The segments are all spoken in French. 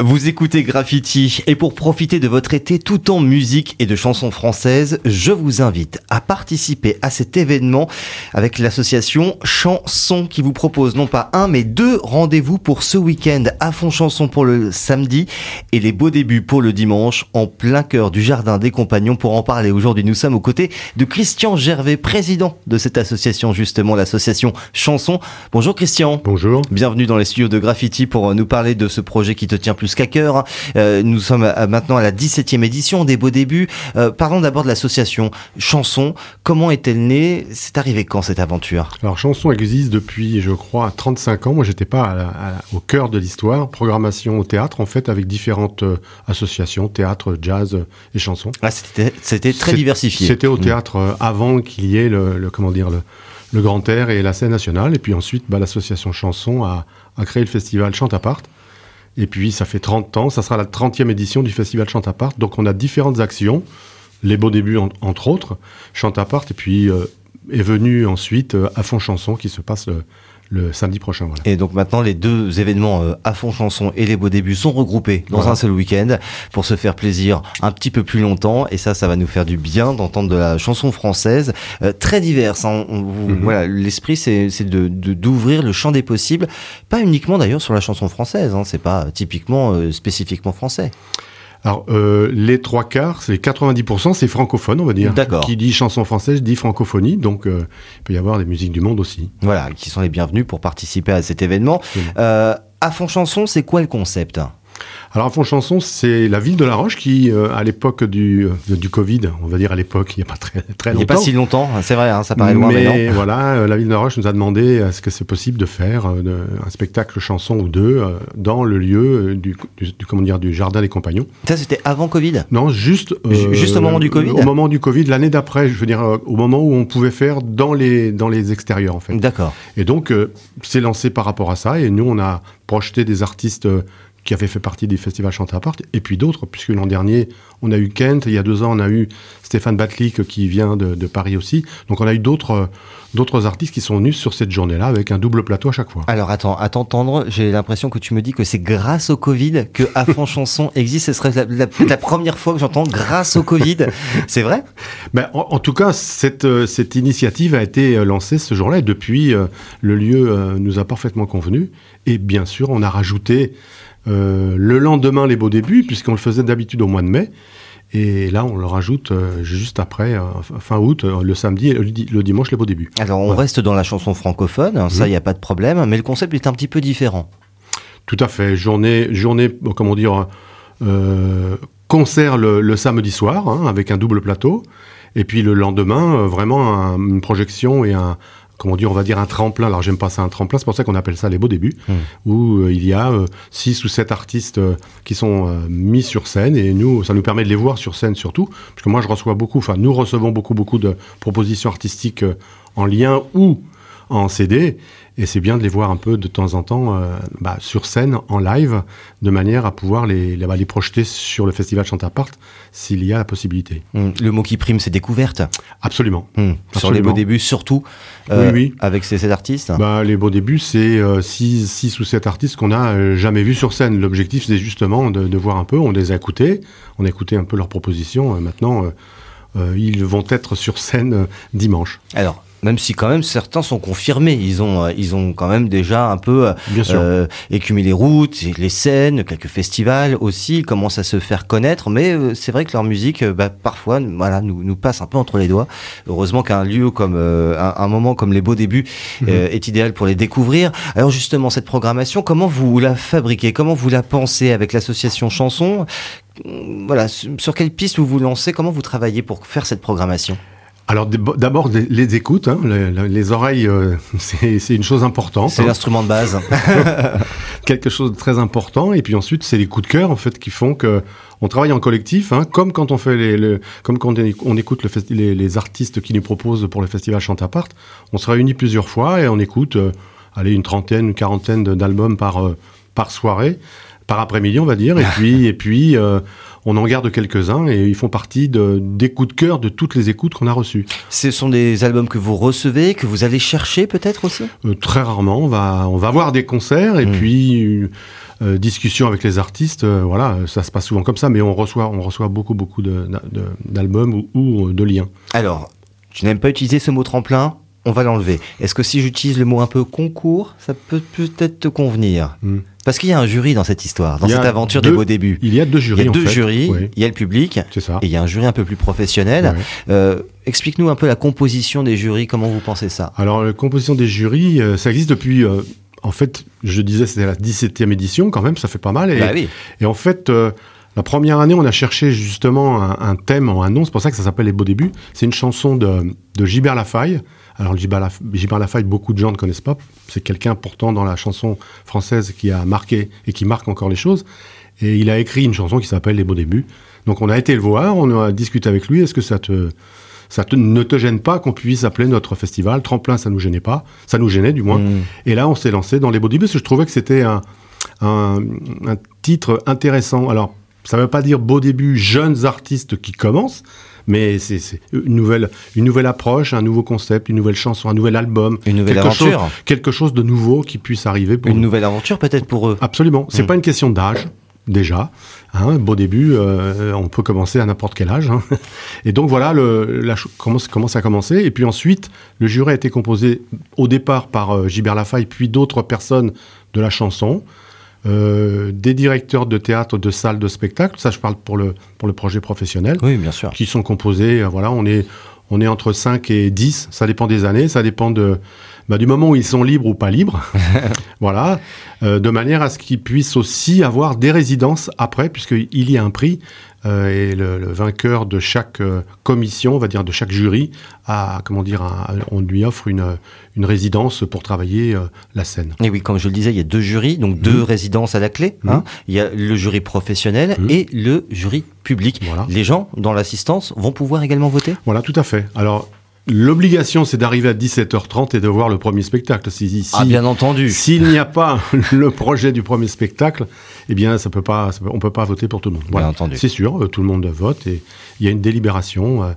Vous écoutez Graffiti et pour profiter de votre été tout en musique et de chansons françaises, je vous invite à participer à cet événement avec l'association Chanson qui vous propose non pas un mais deux rendez-vous pour ce week-end à fond chanson pour le samedi et les beaux débuts pour le dimanche en plein cœur du jardin des compagnons pour en parler. Aujourd'hui, nous sommes aux côtés de Christian Gervais, président de cette association justement, l'association Chanson. Bonjour Christian. Bonjour. Bienvenue dans les studios de Graffiti pour nous parler de ce projet qui te tient plus qu'à cœur. Euh, nous sommes maintenant à la 17e édition des Beaux Débuts. Euh, parlons d'abord de l'association Chanson. Comment est-elle née? C'est arrivé quand cette aventure? Alors Chanson existe depuis, je crois, 35 ans. Moi, j'étais pas au cœur de l'histoire. Programmation au théâtre, en fait, avec différentes euh, associations, théâtre, jazz et chansons. Ah, c'était très diversifié. C'était au mm. théâtre avant qu'il y ait le, comment dire le, le, grand air et la scène nationale. Et puis ensuite, bah, l'association Chanson a, a créé le festival Chant à part et puis, ça fait 30 ans, ça sera la 30e édition du Festival Chant à part. Donc, on a différentes actions, les beaux débuts entre autres, Chant à part, et puis euh, est venu ensuite euh, à fond chanson qui se passe euh, le samedi prochain. Voilà. Et donc maintenant, les deux événements euh, à fond chanson et les beaux débuts sont regroupés dans un seul week-end pour se faire plaisir un petit peu plus longtemps. Et ça, ça va nous faire du bien d'entendre de la chanson française euh, très diverse. Hein. Mhm. Voilà, l'esprit, c'est de d'ouvrir le champ des possibles, pas uniquement d'ailleurs sur la chanson française. Hein. C'est pas typiquement euh, spécifiquement français. Alors, euh, les trois quarts, c'est 90%, c'est francophone, on va dire. D'accord. Qui dit chanson française dit francophonie, donc euh, il peut y avoir des musiques du monde aussi. Voilà, qui sont les bienvenus pour participer à cet événement. Euh, à fond chanson, c'est quoi le concept? Alors, à fond chanson, c'est la ville de La Roche qui, euh, à l'époque du, euh, du Covid, on va dire à l'époque, il n'y a pas très, très longtemps. Il n'y a pas si longtemps, c'est vrai, hein, ça paraît loin, mais, mais voilà, euh, la ville de La Roche nous a demandé est-ce que c'est possible de faire un spectacle chanson ou deux dans le lieu du, du, comment dire, du jardin des compagnons. Ça, c'était avant Covid Non, juste juste au moment du Covid. Au moment du Covid, l'année d'après, je veux dire, au moment où on pouvait faire dans les dans les extérieurs en fait. D'accord. Et donc, c'est lancé par rapport à ça, et nous, on a projeté des artistes qui avait fait partie des festivals Chanter à part, et puis d'autres, puisque l'an dernier, on a eu Kent, il y a deux ans, on a eu Stéphane Batlik qui vient de, Paris aussi. Donc on a eu d'autres d'autres artistes qui sont venus sur cette journée-là avec un double plateau à chaque fois. Alors attends, à t'entendre, j'ai l'impression que tu me dis que c'est grâce au Covid que À fond chanson existe. Ce serait la, la, première fois que j'entends grâce au Covid. C'est vrai? Ben, en, tout cas, cette, euh, cette initiative a été euh, lancée ce jour-là et depuis, euh, le lieu nous a parfaitement convenu. Et bien sûr, on a rajouté euh, le lendemain, les beaux débuts, puisqu'on le faisait d'habitude au mois de mai. Et là, on le rajoute euh, juste après, euh, fin août, le samedi et le, dimanche, les beaux débuts. Alors, on reste dans la chanson francophone, hein, ça, il n'y a pas de problème, mais le concept est un petit peu différent. Tout à fait. Journée, journée comment dire, concert le, samedi soir, hein, avec un double plateau. Et puis le lendemain, vraiment une projection et un, comment dire, on va dire un tremplin. Alors j'aime pas ça un tremplin, c'est pour ça qu'on appelle ça les beaux débuts, hmm. où euh, il y a euh, six ou sept artistes euh, qui sont mis sur scène et nous, ça nous permet de les voir sur scène surtout, parce que moi je reçois beaucoup, enfin nous recevons beaucoup beaucoup de propositions artistiques en lien ou en CD. Et c'est bien de les voir un peu de temps en temps euh, bah, sur scène, en live, de manière à pouvoir les, les, bah, les projeter sur le festival Chantapart s'il y a la possibilité. Hum, le mot qui prime, c'est découverte. Absolument. Hum, sur les beaux débuts, surtout, euh, oui, oui. avec ces, ces artistes bah, Les beaux débuts, c'est 6 euh, ou 7 artistes qu'on n'a euh, jamais vus sur scène. L'objectif, c'est justement de, de, voir un peu, on les a écoutés, on a écouté un peu leurs propositions. maintenant, ils vont être sur scène dimanche. Alors, même si quand même certains sont confirmés. Ils ont, euh, ils ont quand même déjà un peu euh, écumé les routes, les scènes, quelques festivals aussi. Ils commencent à se faire connaître, mais euh, c'est vrai que leur musique, euh, bah, parfois, voilà, nous, nous passe un peu entre les doigts. Heureusement qu'un lieu comme un, un, moment comme les Beaux Débuts mhm. est idéal pour les découvrir. Alors justement, cette programmation, comment vous la fabriquez? Comment vous la pensez avec l'association Chanson? Voilà, sur quelle piste vous vous lancez? Comment vous travaillez pour faire cette programmation? Alors d'abord les écoutes, hein, les, oreilles, euh, c'est une chose importante. C'est hein. l'instrument de base. Quelque chose de très important. Et puis ensuite, c'est les coups de cœur en fait qui font que on travaille en collectif, hein, comme quand on fait les, comme quand on écoute le les, les, artistes qui nous proposent pour le festival Chantapart. On se réunit plusieurs fois et on écoute, euh, allez, une trentaine, une quarantaine d'albums par euh, par soirée, par après-midi, on va dire. Et puis et puis on en garde quelques-uns et ils font partie de, des coups de cœur de toutes les écoutes qu'on a reçues. Ce sont des albums que vous recevez, que vous allez chercher peut-être aussi? Euh, Très rarement, on va, on va voir des concerts et hmm. puis discussion avec les artistes. voilà, ça se passe souvent comme ça, mais on reçoit, on reçoit beaucoup, beaucoup d'albums ou de liens. Alors, tu n'aimes pas utiliser ce mot tremplin? On va l'enlever. Est-ce que si j'utilise le mot un peu concours, ça peut peut-être te convenir? Hmm. Parce qu'il y a un jury dans cette histoire, dans cette aventure des beaux débuts. Il y a deux jurys. Il y a deux jurys. Il y a le public. Ça. Et il y a un jury un peu plus professionnel. Euh, explique-nous un peu la composition des jurys. Comment vous pensez ça? Alors, la composition des jurys, euh, ça existe depuis. Euh, en fait, je disais, c'était la 17e édition quand même, ça fait pas mal. Et, bah oui. et en fait, la première année, on a cherché justement un, thème, un nom, c'est pour ça que ça s'appelle Les Beaux Débuts. C'est une chanson de, de Gilbert Lafaille. Alors Gilbert, Lafaille, beaucoup de gens ne connaissent pas. C'est quelqu'un pourtant dans la chanson française qui a marqué et qui marque encore les choses. Et il a écrit une chanson qui s'appelle Les Beaux Débuts. Donc on a été le voir, on a discuté avec lui. Est-ce que ça te, ça ne te gêne pas qu'on puisse appeler notre festival? Tremplin, ça nous gênait pas, ça nous gênait du moins. Mmh. Et là, on s'est lancé dans les beaux débuts parce que je trouvais que c'était un, un, un, titre intéressant. Alors ça ne veut pas dire beau début, jeunes artistes qui commencent, mais c'est une nouvelle, une nouvelle approche, un nouveau concept, une nouvelle chanson, un nouvel album. Une nouvelle quelque aventure. Chose, quelque chose de nouveau qui puisse arriver pour Une nouvelle aventure peut-être pour eux. Absolument. C'est n'est hmm. pas une question d'âge, déjà. Hein, beau début, euh, on peut commencer à n'importe quel âge. Hein. Et donc voilà le, la, comment, comment ça a commencé. Et puis ensuite, le jury a été composé au départ par euh, Gilbert Lafaille, puis d'autres personnes de la chanson. Euh, des directeurs de théâtre, de salles de spectacle, ça je parle pour le, pour le projet professionnel, oui, bien sûr. qui sont composés, euh, voilà, on est, on est entre 5 et 10, ça dépend des années, ça dépend de, bah, du moment où ils sont libres ou pas libres, voilà, euh, de manière à ce qu'ils puissent aussi avoir des résidences après, puisqu'il y a un prix et le, vainqueur de chaque euh, commission, on va dire de chaque jury, a, comment dire, on lui offre une, une résidence pour travailler euh, la scène. Et oui, comme je le disais, il y a deux jurys, donc deux mmh. résidences à la clé. Hein. Mmh. Il y a le jury professionnel mmh. et le jury public. Les gens dans l'assistance vont pouvoir également voter? Voilà, tout à fait. Alors, L'obligation, c'est d'arriver à 17h30 et de voir le premier spectacle. Si, ah, bien entendu. S'il n'y a pas le projet du premier spectacle, eh bien, ça peut pas, on peut pas voter pour tout le monde. Bien entendu. C'est sûr, euh, tout le monde vote et il y a une délibération.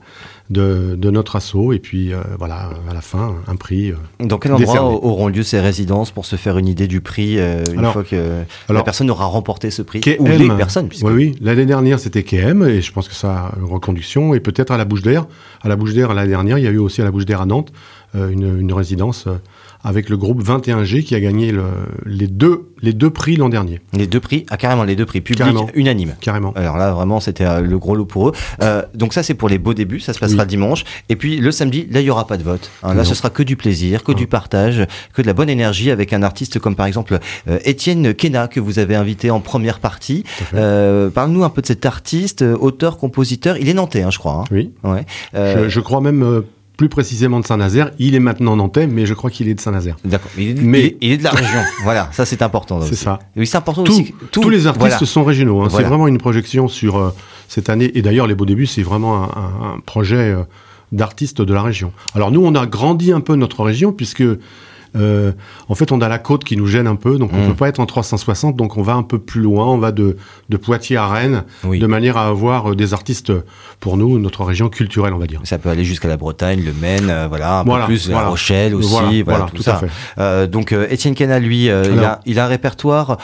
De, notre assaut. Et puis euh, voilà à la fin un prix. Euh, Dans quel endroit auront lieu ces résidences pour se faire une idée du prix euh, une fois que la personne aura remporté ce prix ou les personnes Oui oui. L'année dernière c'était KM et je pense que ça a une reconduction. Et peut-être à la Bouche d'Air. À la Bouche d'Air l'année dernière il y a eu aussi à la Bouche d'Air à Nantes une, une résidence avec le groupe 21G qui a gagné le, les, deux, les deux prix l'an dernier. Les deux prix, ah, carrément les deux prix, publics unanimes. Carrément. Alors là, vraiment, c'était euh, le gros lot pour eux. Euh, donc ça, c'est pour les beaux débuts, ça se passera dimanche. Et puis le samedi, là, il n'y aura pas de vote. Hein. là, ce sera que du plaisir, que du partage, que de la bonne énergie avec un artiste comme par exemple euh, Étienne Kena, que vous avez invité en première partie. Euh, Parle-nous un peu de cet artiste, auteur, compositeur. Il est nantais, hein, je crois. Hein. Oui. Ouais. Je, je, crois même plus précisément de Saint-Nazaire. Il est maintenant nantais, mais je crois qu'il est de Saint-Nazaire. D'accord. Mais il est, de la région. voilà, ça c'est important. C'est ça. Oui, c'est important aussi. tous les artistes sont régionaux. Hein. C'est vraiment une projection sur euh, cette année. Et d'ailleurs, les Beaux Débuts, c'est vraiment un, projet euh, d'artistes de la région. Alors nous, on a grandi un peu notre région puisque euh, en fait, on a la côte qui nous gêne un peu, donc on ne mm. peut pas être en 360, donc on va un peu plus loin, on va de, de Poitiers à Rennes, de manière à avoir euh, des artistes, pour nous, notre région culturelle, on va dire. Ça peut aller jusqu'à la Bretagne, le Maine, euh, voilà, un peu plus, la Rochelle aussi, voilà, tout, ça. Euh, donc Étienne Kena, lui, il, a, il, a, un répertoire,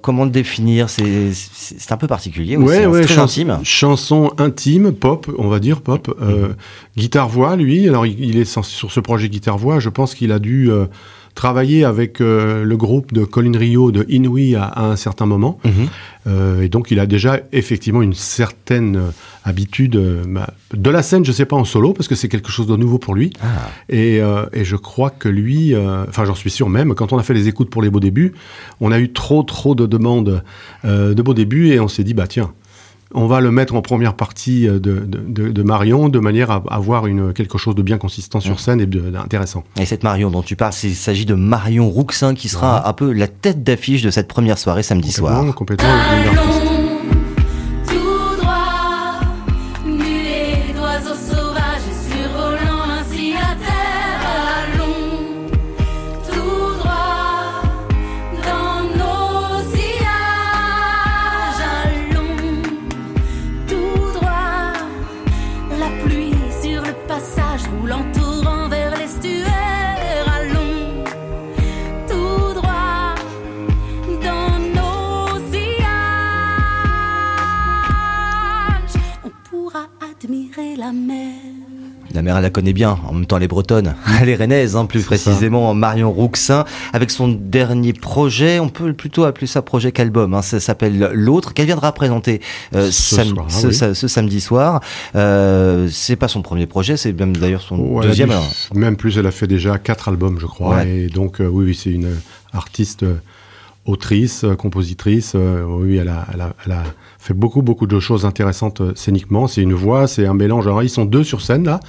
comment le définir? C'est un peu particulier aussi, ouais, hein, très intime. Chanson intime, pop, on va dire, pop. Mm. Guitare-voix, lui, alors il, est sur ce projet guitare-voix, je pense qu'il a dû travailler avec euh, le groupe de Colin Rio de Inouï à, un certain moment. Mhm. Euh, et donc, il a déjà effectivement une certaine euh, habitude bah, de la scène, je ne sais pas en solo, parce que c'est quelque chose de nouveau pour lui. Ah. Et, et, je crois que lui, enfin, j'en suis sûr même, quand on a fait les écoutes pour les beaux débuts, on a eu trop, trop de demandes de beaux débuts et on s'est dit, bah tiens, on va le mettre en première partie euh, de, Marion de manière à avoir une, quelque chose de bien consistant sur scène et d'intéressant. Et cette Marion dont tu parles, il s'agit de Marion Rouxin qui sera un peu la tête d'affiche de cette première soirée samedi soir. Complètement. La mère, elle la connaît bien. En même temps, elle est bretonne. Elle est rennaise, hein, plus précisément. Marion Rouxin, avec son dernier projet, on peut plutôt appeler ça projet qu'album. Hein, ça s'appelle L'autre, qu'elle viendra présenter euh, ce, samedi soir. Euh, c'est pas son premier projet, c'est même d'ailleurs son deuxième. Même plus, elle a fait déjà quatre albums, je crois. Et donc, euh, oui, oui c'est une artiste autrice, compositrice. oui, elle a, fait beaucoup, beaucoup de choses intéressantes scéniquement. C'est une voix, c'est un mélange. Alors, ils sont deux sur scène, là.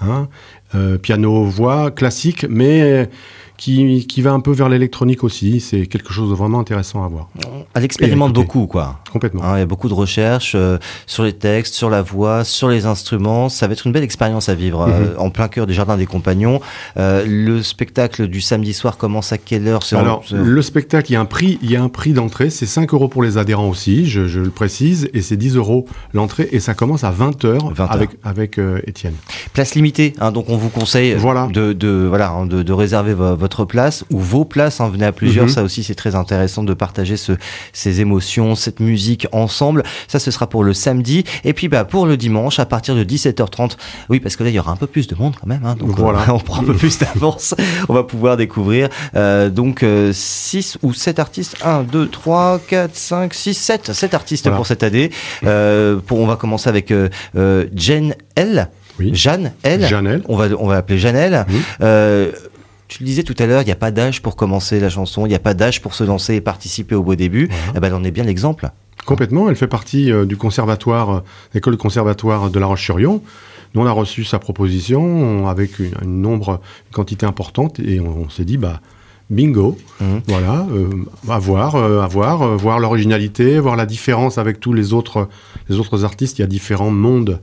Hein, euh, piano, voix, classique, mais qui, qui, va un peu vers l'électronique aussi. C'est quelque chose de vraiment intéressant à voir. Elle expérimente beaucoup, quoi. Complètement. Hein, il y a beaucoup de recherches euh, sur les textes, sur la voix, sur les instruments. Ça va être une belle expérience à vivre euh, mhm. en plein cœur des Jardins des Compagnons. Euh, le spectacle du samedi soir commence à quelle heure Alors, le spectacle, il y a un prix, il y a un prix d'entrée. C'est 5 euros pour les adhérents aussi, je, je le précise, et c'est 10 euros l'entrée, et ça commence à 20 heures avec, avec Étienne. Place limitée, hein, donc on vous conseille voilà. de, de, voilà, hein, de, de réserver votre place ou vos places. en hein, venez à plusieurs. Mhm. Ça aussi, c'est très intéressant de partager ce, ces émotions, cette musique ensemble. Ça, ce sera pour le samedi. Et puis, bah, pour le dimanche, à partir de 17h30. Oui, parce que là, il y aura un peu plus de monde quand même. Hein, donc, voilà. on prend un peu plus d'avance. on va pouvoir découvrir euh, donc 6 euh, ou 7 artistes. 1, 2, 3, 4, 5, 6, 7. 7 artistes pour cette année. Euh, pour, on va commencer avec euh, euh Jen L. Oui. Jeanne L. Jeanne On va, on va appeler Jeanne Oui. Euh, tu le disais tout à l'heure, il n'y a pas d'âge pour commencer la chanson, il n'y a pas d'âge pour se lancer et participer au beau début. Eh ben, elle en est bien l'exemple. Complètement, elle fait partie euh, du conservatoire, euh, l'école conservatoire de La Roche-sur-Yon. Nous, on a reçu sa proposition avec une, nombre, une quantité importante et on, s'est dit, bah, bingo, mhm. voilà, euh, à voir, à voir, voir l'originalité, voir la différence avec tous les autres, les autres artistes. Il y a différents mondes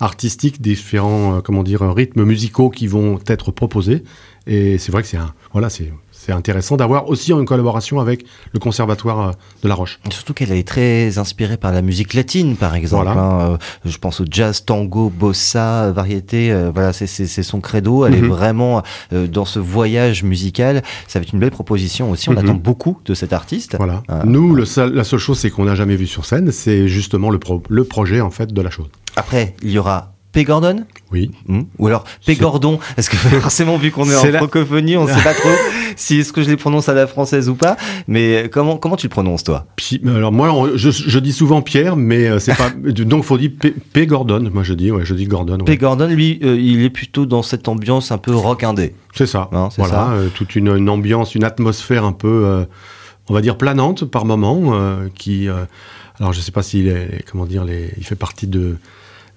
artistiques, différents, comment dire, rythmes musicaux qui vont être proposés. Et c'est vrai que c'est un, voilà, c'est c'est intéressant d'avoir aussi une collaboration avec le Conservatoire euh, de La Roche. Surtout qu'elle est très inspirée par la musique latine, par exemple. Hein, euh, je pense au jazz, tango, bossa, variété. Euh, voilà, c'est son credo. Elle est mhm. vraiment dans ce voyage musical. Ça va être une belle proposition aussi. On mhm. attend beaucoup de cet artiste. Voilà. Nous, le la seule chose, c'est qu'on n'a jamais vu sur scène. C'est justement le, le projet en fait de la chose. Après, il y aura P. Gordon Oui. Hmm. Ou alors P. Gordon Parce que forcément, vu qu'on est, en francophonie, on ne sait pas trop si est-ce que je les prononce à la française ou pas. Mais comment, comment tu le prononces, toi? Alors, moi, je, dis souvent Pierre, mais euh, c'est pas. Donc, faut dire P, Gordon. Moi, je dis, ouais, je dis Gordon. P. Gordon, lui, euh, il est plutôt dans cette ambiance un peu rock indé. C'est ça. Hein, voilà. Euh, toute une, ambiance, une atmosphère un peu, on va dire, planante par moment, qui. alors, je sais pas s'il est. Comment dire les, Il fait partie de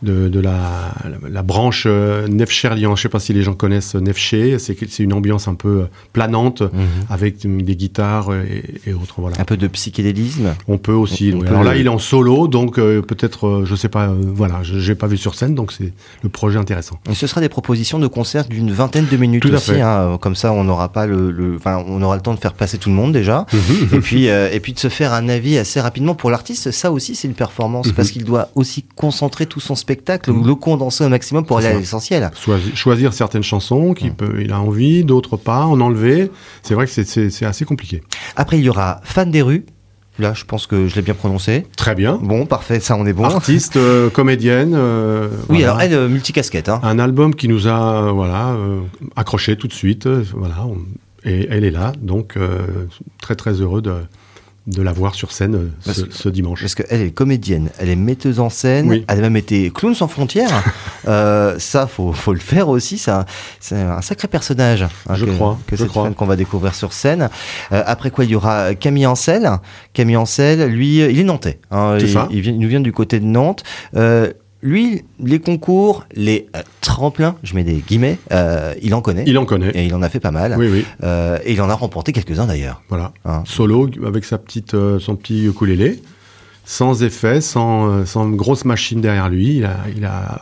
de, de la, la, branche euh, Nefcherlian. Je sais pas si les gens connaissent Nefché. C'est une ambiance un peu euh, planante mhm. avec des guitares et, autres. Voilà. Un peu de psychédélisme. On peut aussi. Alors là, il est en solo, donc euh, peut-être, je sais pas. voilà, j'ai pas vu sur scène, donc c'est le projet intéressant. Et ce sera des propositions de concerts d'une vingtaine de minutes tout aussi. Hein, comme ça, on n'aura pas le, le on aura le temps de faire passer tout le monde déjà, mhm. et puis et puis de se faire un avis assez rapidement pour l'artiste. Ça aussi, c'est une performance mhm. parce qu'il doit aussi concentrer tout son spectacle spectacle, le condenser au maximum pour aller à l'essentiel. Choisir certaines chansons qu'il il a envie, d'autres pas, en enlever. C'est vrai que c'est assez compliqué. Après, il y aura Fan des rues. Là, je pense que je l'ai bien prononcé. Très bien. Bon, parfait, ça on est bon. Artiste, euh, comédienne. Euh, oui, alors elle, euh, multicasquette. Hein. Un album qui nous a voilà, accroché tout de suite. voilà, et elle est là, donc très très heureux de, de la voir sur scène euh, ce, dimanche. Parce qu'elle est comédienne, elle est metteuse en scène, elle a même été clown sans frontières. euh, ça, faut, faut le faire aussi. C'est un, sacré personnage. Hein, je crois. Que cette femme qu'on va découvrir sur scène. Euh, après quoi, il y aura Camille Ancel. Camille Ancel, lui, il est nantais. Hein, il, il, vient, il, nous vient du côté de Nantes. Euh, lui, les concours, les euh, tremplins, je mets des guillemets, euh, il en connaît. Il en connaît. Et il en a fait pas mal. Oui, oui. Euh, et il en a remporté quelques-uns d'ailleurs. Voilà. Hein. Solo, avec sa petite, son petit ukulélé, sans effet, sans, sans grosse machine derrière lui. Il a, il a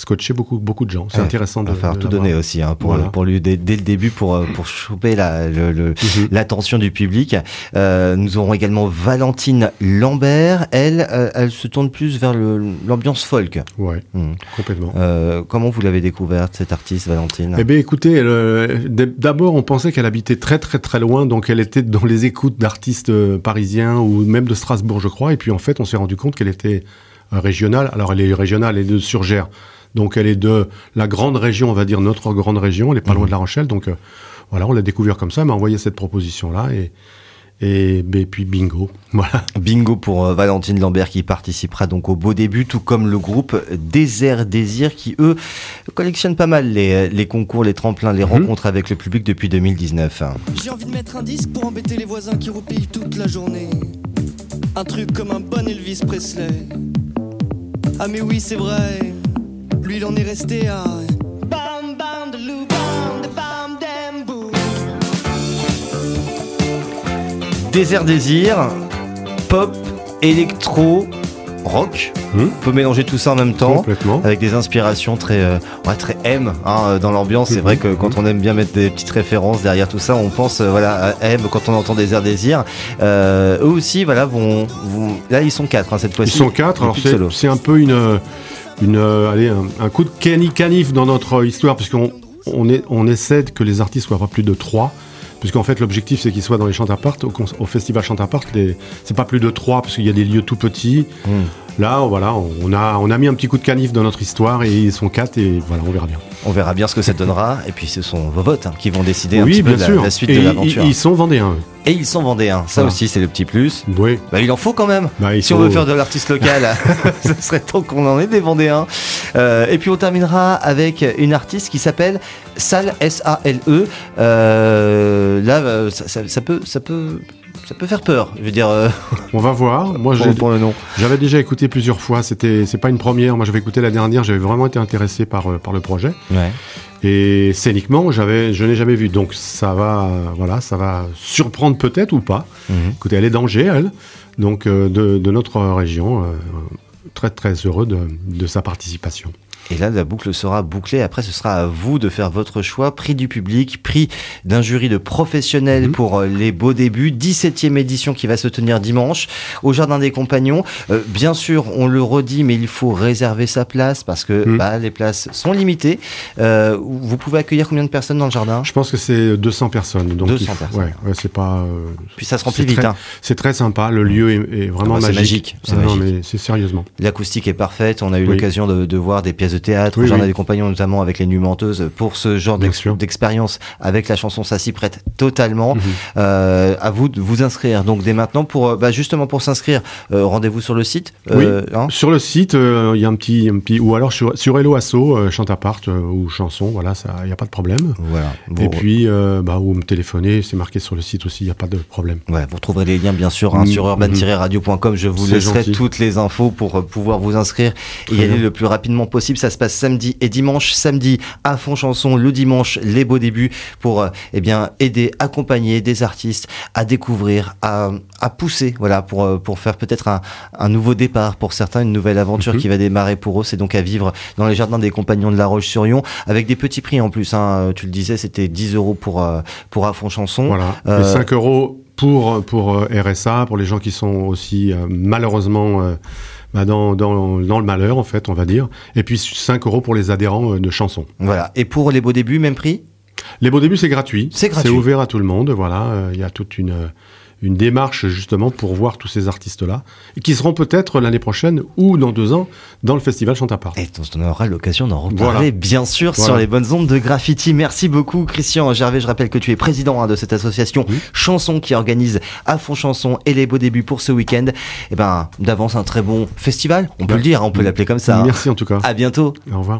scotcher beaucoup, beaucoup de gens. C'est intéressant de. Il va falloir tout donner aussi hein, pour, pour lui dès, le début pour, euh, pour choper mhm. l'attention la, du public. Euh, nous aurons également Valentine Lambert. Elle, euh, elle se tourne plus vers l'ambiance folk. Ouais, mhm. complètement. Euh, comment vous l'avez découverte cette artiste Valentine? Eh bien, écoutez, d'abord on pensait qu'elle habitait très très très loin, donc elle était dans les écoutes d'artistes parisiens ou même de Strasbourg, je crois. Et puis en fait, on s'est rendu compte qu'elle était régionale. Alors elle est régionale, elle est de Surgère Donc elle est de la grande région, on va dire notre grande région, elle est pas loin mhm. de La Rochelle. Donc euh, voilà, on l'a découvert comme ça, m'a envoyé cette proposition-là et, et, puis bingo, voilà. Bingo pour euh, Valentine Lambert qui participera donc au beau début, tout comme le groupe Désert Désir qui eux collectionnent pas mal les, les concours, les tremplins, les mhm. rencontres avec le public depuis 2019. J'ai envie de mettre un disque pour embêter les voisins qui roupillent toute la journée. Un truc comme un bon Elvis Presley. Ah mais oui c'est vrai, lui il en est resté à Désert Désir, pop, électro, rock. Hmm. On peut mélanger tout ça en même temps, avec des inspirations très, euh, très M hein, dans l'ambiance. C'est vrai que quand on aime bien mettre des petites références derrière tout ça, on pense euh, voilà à M quand on entend Désert Désir. Euh, eux aussi, voilà, vont, là ils sont quatre hein, cette fois-ci. Ils sont quatre. Alors c'est un peu une, allez, un, coup de canif dans notre histoire, puisqu'on on, essaie que les artistes soient pas plus de trois puisqu'en fait l'objectif c'est qu'ils soient dans les Chantapart, au, au festival Chantapart, c'est pas plus de trois parce qu'il y a des lieux tout petits. Hmm. Là, voilà, on a, on a mis un petit coup de canif dans notre histoire et ils sont quatre et voilà, on verra bien. On verra bien ce que ça donnera et puis ce sont vos votes hein, qui vont décider un petit peu La, suite de l'aventure. Ils sont vendéens. Et ils sont vendéens, ça aussi c'est le petit plus. Oui. Bah, il en faut quand même. Bah, si on veut faire de l'artiste local, ce serait temps qu'on en ait des vendéens. Euh, et puis on terminera avec une artiste qui s'appelle Sal S-A-L-E. Euh, là, euh, ça, peut, ça peut ça peut faire peur. Je veux dire. Euh, On va voir. Moi, pour, le nom. J'avais déjà écouté plusieurs fois. C'était, c'est pas une première. Moi, j'avais écouté la dernière. J'avais vraiment été intéressé par euh, par le projet. Ouais. Et scéniquement, j'avais, je n'ai jamais vu. Donc, ça va, voilà, ça va surprendre peut-être ou pas. Mhm. Écoutez, elle est d'Angers, elle. Donc, euh, de, de, notre région. très très heureux de, de sa participation. Et là, la boucle sera bouclée. Après, ce sera à vous de faire votre choix. Prix du public, prix d'un jury de professionnels mhm. pour euh, les beaux débuts. 17e édition qui va se tenir dimanche au Jardin des Compagnons. Euh, bien sûr, on le redit, mais il faut réserver sa place parce que mhm. bah, les places sont limitées. Euh, vous pouvez accueillir combien de personnes dans le jardin? Je pense que c'est 200 personnes. Donc 200 personnes. Ouais, c'est pas. Puis ça se remplit vite. Hein. C'est très sympa. Le lieu est, vraiment ah bah, magique. C'est magique. Non, mais c'est sérieusement. L'acoustique est parfaite. On a eu l'occasion de, de, voir des pièces de théâtre, j'en ai des compagnons notamment avec les Nuits Menteuses pour ce genre d'expérience avec la chanson, ça s'y prête totalement. Euh, à vous de vous inscrire donc dès maintenant pour euh, bah, justement pour s'inscrire, euh, rendez-vous sur le site. Oui. Hein sur le site, il y a un petit, un petit ou alors sur, sur Hello Asso, Chantapart ou chanson, voilà, ça, il n'y a pas de problème. Voilà. Et puis, bah, ou me téléphoner, c'est marqué sur le site aussi, il n'y a pas de problème. Ouais, vous retrouverez les liens bien sûr hein, sur mhm. urban-radio.com. Je vous laisserai toutes les infos pour pouvoir vous inscrire et y aller le plus rapidement possible. Ça se passe samedi et dimanche. Samedi, à fond chanson, le dimanche, les beaux débuts pour euh, eh bien aider, accompagner des artistes à découvrir, à, à pousser, voilà, pour, euh, pour faire peut-être un, un, nouveau départ pour certains, une nouvelle aventure mhm. qui va démarrer pour eux. C'est donc à vivre dans les jardins des compagnons de la Roche-sur-Yon avec des petits prix en plus. Hein. Tu le disais, c'était 10 euros pour, euh, pour à fond chanson. Voilà. Euh, 5 euros pour, pour RSA, pour les gens qui sont aussi malheureusement bah, dans, dans, dans, le malheur, en fait, on va dire. Et puis 5 euros pour les adhérents euh, de chansons. Voilà. Et pour les beaux débuts, même prix? Les beaux débuts, c'est gratuit. C'est gratuit. C'est ouvert à tout le monde. Voilà. Euh, il y a toute une une démarche justement pour voir tous ces artistes-là, qui seront peut-être l'année prochaine ou dans deux ans dans le festival Chantapart. Et on aura l'occasion d'en reparler, bien sûr, sur les bonnes ondes de graffiti. Merci beaucoup, Christian Gervais. Je rappelle que tu es président hein, de cette association Chanson qui organise à fond chanson et les beaux débuts pour ce week-end. Et eh ben, d'avance un très bon festival, on peut le dire, on peut l'appeler comme ça. Merci en tout cas. À bientôt. Au revoir.